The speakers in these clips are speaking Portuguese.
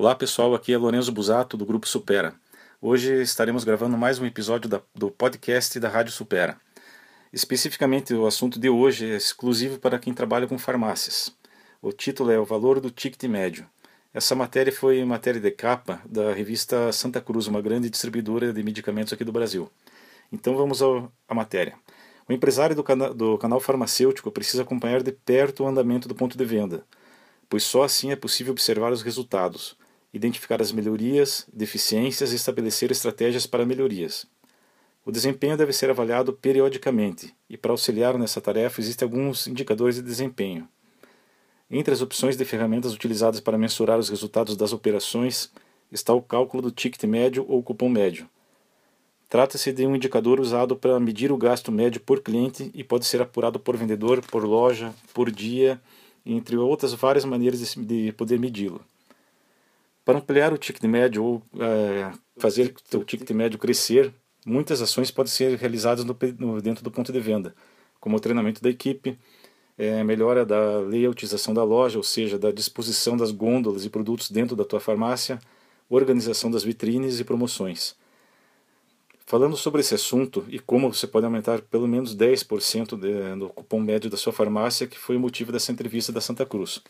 Olá pessoal, aqui é Lorenzo Busato do Grupo Supera. Hoje estaremos gravando mais um episódio da, do podcast da Rádio Supera. Especificamente, o assunto de hoje é exclusivo para quem trabalha com farmácias. O título é O Valor do Ticket Médio. Essa matéria foi matéria de capa da revista Santa Cruz, uma grande distribuidora de medicamentos aqui do Brasil. Então vamos à matéria. O empresário do, cana do canal farmacêutico precisa acompanhar de perto o andamento do ponto de venda, pois só assim é possível observar os resultados identificar as melhorias, deficiências e estabelecer estratégias para melhorias. O desempenho deve ser avaliado periodicamente, e para auxiliar nessa tarefa existem alguns indicadores de desempenho. Entre as opções de ferramentas utilizadas para mensurar os resultados das operações está o cálculo do ticket médio ou cupom médio. Trata-se de um indicador usado para medir o gasto médio por cliente e pode ser apurado por vendedor, por loja, por dia, entre outras várias maneiras de poder medi-lo. Para ampliar o ticket médio ou é, fazer o ticket médio crescer, muitas ações podem ser realizadas no, no, dentro do ponto de venda, como o treinamento da equipe, é, melhora da layoutização da loja, ou seja, da disposição das gôndolas e produtos dentro da tua farmácia, organização das vitrines e promoções. Falando sobre esse assunto e como você pode aumentar pelo menos 10% de, no cupom médio da sua farmácia, que foi o motivo dessa entrevista da Santa Cruz.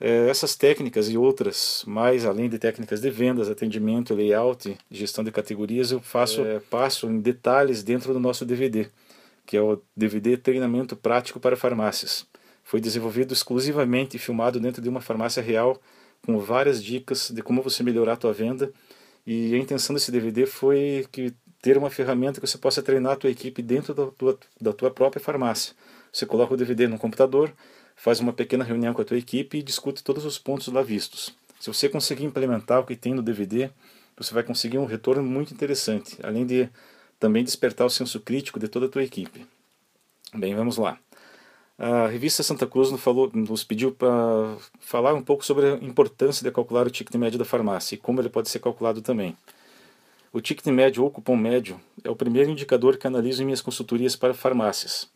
É, essas técnicas e outras, mais além de técnicas de vendas, atendimento, layout, gestão de categorias, eu faço é, passo em detalhes dentro do nosso DVD, que é o DVD Treinamento Prático para Farmácias. Foi desenvolvido exclusivamente e filmado dentro de uma farmácia real, com várias dicas de como você melhorar a tua venda. E a intenção desse DVD foi que ter uma ferramenta que você possa treinar a tua equipe dentro da tua, da tua própria farmácia. Você coloca o DVD no computador, faz uma pequena reunião com a tua equipe e discute todos os pontos lá vistos. Se você conseguir implementar o que tem no DVD, você vai conseguir um retorno muito interessante, além de também despertar o senso crítico de toda a tua equipe. Bem, vamos lá. A revista Santa Cruz nos, falou, nos pediu para falar um pouco sobre a importância de calcular o ticket médio da farmácia e como ele pode ser calculado também. O ticket médio ou cupom médio é o primeiro indicador que analiso em minhas consultorias para farmácias.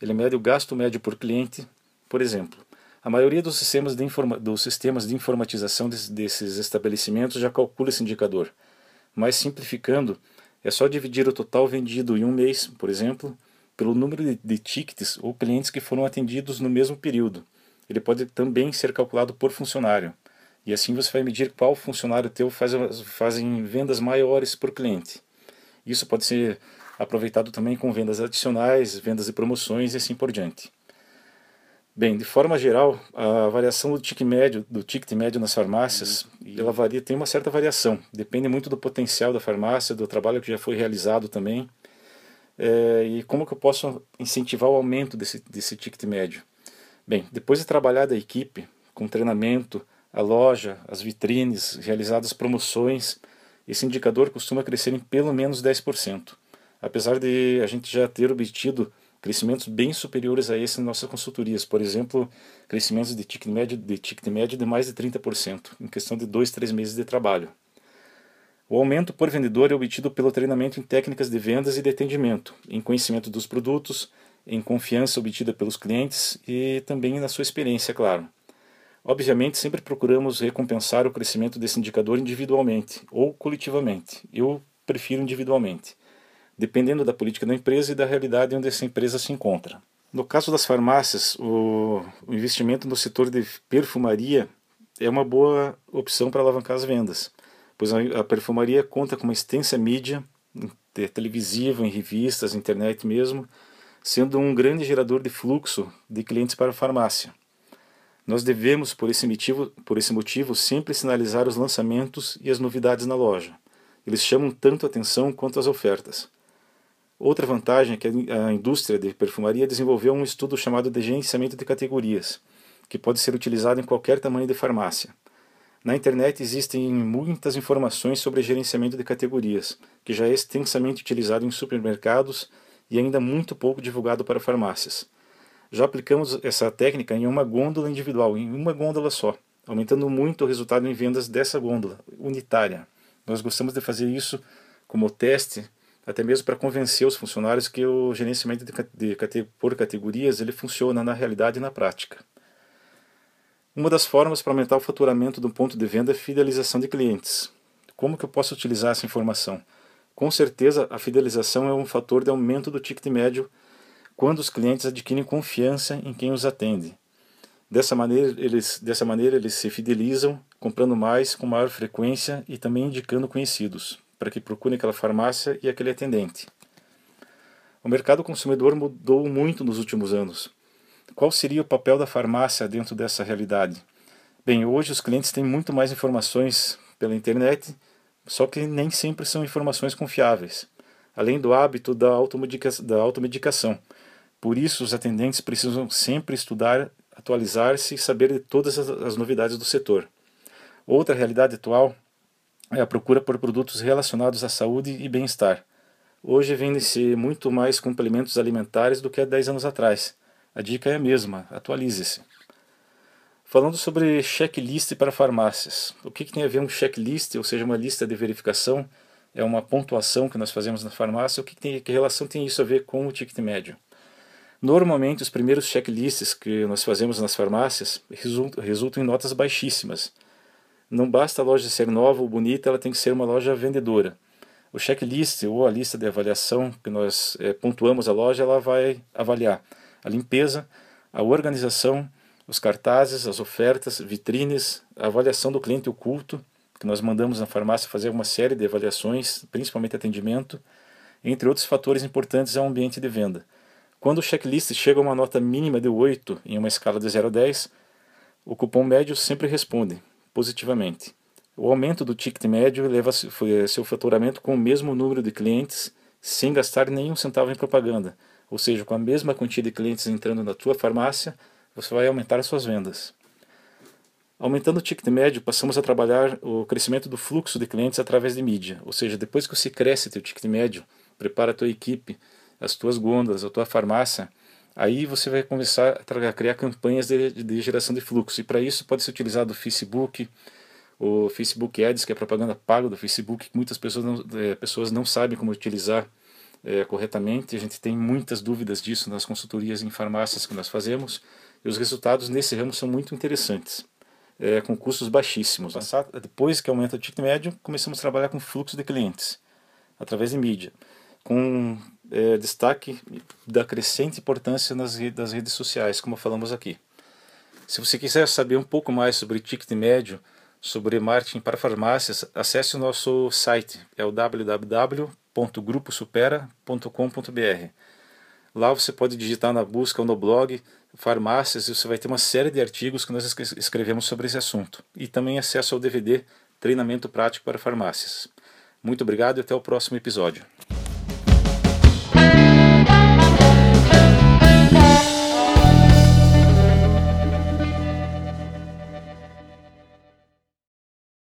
Ele mede o gasto médio por cliente por exemplo, a maioria dos sistemas de, informa dos sistemas de informatização des desses estabelecimentos já calcula esse indicador, mas simplificando, é só dividir o total vendido em um mês, por exemplo, pelo número de, de tickets ou clientes que foram atendidos no mesmo período. Ele pode também ser calculado por funcionário. E assim você vai medir qual funcionário teu faz, fazem vendas maiores por cliente. Isso pode ser aproveitado também com vendas adicionais, vendas de promoções e assim por diante. Bem, de forma geral, a variação do ticket médio, do ticket médio nas farmácias, uhum. ela varia, tem uma certa variação. Depende muito do potencial da farmácia, do trabalho que já foi realizado também. É, e como que eu posso incentivar o aumento desse, desse ticket médio? Bem, depois de trabalhar da equipe, com treinamento, a loja, as vitrines, realizadas promoções, esse indicador costuma crescer em pelo menos 10%. Apesar de a gente já ter obtido crescimentos bem superiores a esse nas nossas consultorias. Por exemplo, crescimentos de ticket médio de, ticket médio de mais de 30%, em questão de dois, três meses de trabalho. O aumento por vendedor é obtido pelo treinamento em técnicas de vendas e de atendimento, em conhecimento dos produtos, em confiança obtida pelos clientes e também na sua experiência, é claro. Obviamente, sempre procuramos recompensar o crescimento desse indicador individualmente ou coletivamente. Eu prefiro individualmente dependendo da política da empresa e da realidade onde essa empresa se encontra. No caso das farmácias, o investimento no setor de perfumaria é uma boa opção para alavancar as vendas, pois a perfumaria conta com uma extensa mídia televisiva, em revistas, internet mesmo, sendo um grande gerador de fluxo de clientes para a farmácia. Nós devemos, por esse motivo, por esse motivo sempre sinalizar os lançamentos e as novidades na loja. Eles chamam tanto atenção quanto as ofertas. Outra vantagem é que a indústria de perfumaria desenvolveu um estudo chamado de gerenciamento de categorias, que pode ser utilizado em qualquer tamanho de farmácia. Na internet existem muitas informações sobre gerenciamento de categorias, que já é extensamente utilizado em supermercados e ainda muito pouco divulgado para farmácias. Já aplicamos essa técnica em uma gôndola individual, em uma gôndola só, aumentando muito o resultado em vendas dessa gôndola, unitária. Nós gostamos de fazer isso como teste até mesmo para convencer os funcionários que o gerenciamento de, de, por categorias ele funciona na realidade e na prática. Uma das formas para aumentar o faturamento do ponto de venda é fidelização de clientes. Como que eu posso utilizar essa informação? Com certeza, a fidelização é um fator de aumento do ticket médio quando os clientes adquirem confiança em quem os atende. Dessa maneira, eles, dessa maneira, eles se fidelizam, comprando mais com maior frequência e também indicando conhecidos, para que procurem aquela farmácia e aquele atendente. O mercado consumidor mudou muito nos últimos anos. Qual seria o papel da farmácia dentro dessa realidade? Bem, hoje os clientes têm muito mais informações pela internet, só que nem sempre são informações confiáveis, além do hábito da, automedica da automedicação. Por isso, os atendentes precisam sempre estudar, atualizar-se e saber de todas as, as novidades do setor. Outra realidade atual é a procura por produtos relacionados à saúde e bem-estar. Hoje vende-se muito mais complementos alimentares do que há 10 anos atrás. A dica é a mesma, atualize-se. Falando sobre checklist para farmácias. O que, que, tem a ver um checklist, ou seja, uma lista de verificação, é uma pontuação que nós fazemos na farmácia, o que, que, tem, que relação tem isso a ver com o ticket médio? Normalmente, os primeiros checklists que nós fazemos nas farmácias resultam, resultam em notas baixíssimas. Não basta a loja ser nova ou bonita, ela tem que ser uma loja vendedora. O checklist ou a lista de avaliação que nós é, pontuamos a loja, ela vai avaliar a limpeza, a organização, os cartazes, as ofertas, vitrines, a avaliação do cliente oculto, que nós mandamos na farmácia fazer uma série de avaliações, principalmente atendimento, entre outros fatores importantes ao ambiente de venda. Quando o checklist chega a uma nota mínima de 8 em uma escala de 0 a 10, o cupom médio sempre responde positivamente. O aumento do ticket médio leva seu faturamento com o mesmo número de clientes sem gastar nenhum centavo em propaganda, ou seja, com a mesma quantia de clientes entrando na tua farmácia, você vai aumentar as suas vendas. Aumentando o ticket médio, passamos a trabalhar o crescimento do fluxo de clientes através de mídia, ou seja, depois que você cresce teu ticket médio, prepara a tua equipe, as tuas gôndolas, a tua farmácia, aí você vai começar a criar campanhas de, de geração de fluxo. E para isso pode ser utilizado o Facebook, o Facebook Ads, que é propaganda paga do Facebook, que muitas pessoas não, é, pessoas não sabem como utilizar é, corretamente. A gente tem muitas dúvidas disso nas consultorias em farmácias que nós fazemos. E os resultados nesse ramo são muito interessantes, é, com custos baixíssimos. Né? Depois que aumenta o ticket médio, começamos a trabalhar com fluxo de clientes, através de mídia, com é, destaque da crescente importância nas redes, das redes sociais, como falamos aqui. Se você quiser saber um pouco mais sobre ticket médio, sobre marketing para farmácias, acesse o nosso site, é o www.gruposupera.com.br. Lá você pode digitar na busca ou no blog farmácias e você vai ter uma série de artigos que nós escrevemos sobre esse assunto. E também acesso ao DVD Treinamento Prático para Farmácias. Muito obrigado e até o próximo episódio.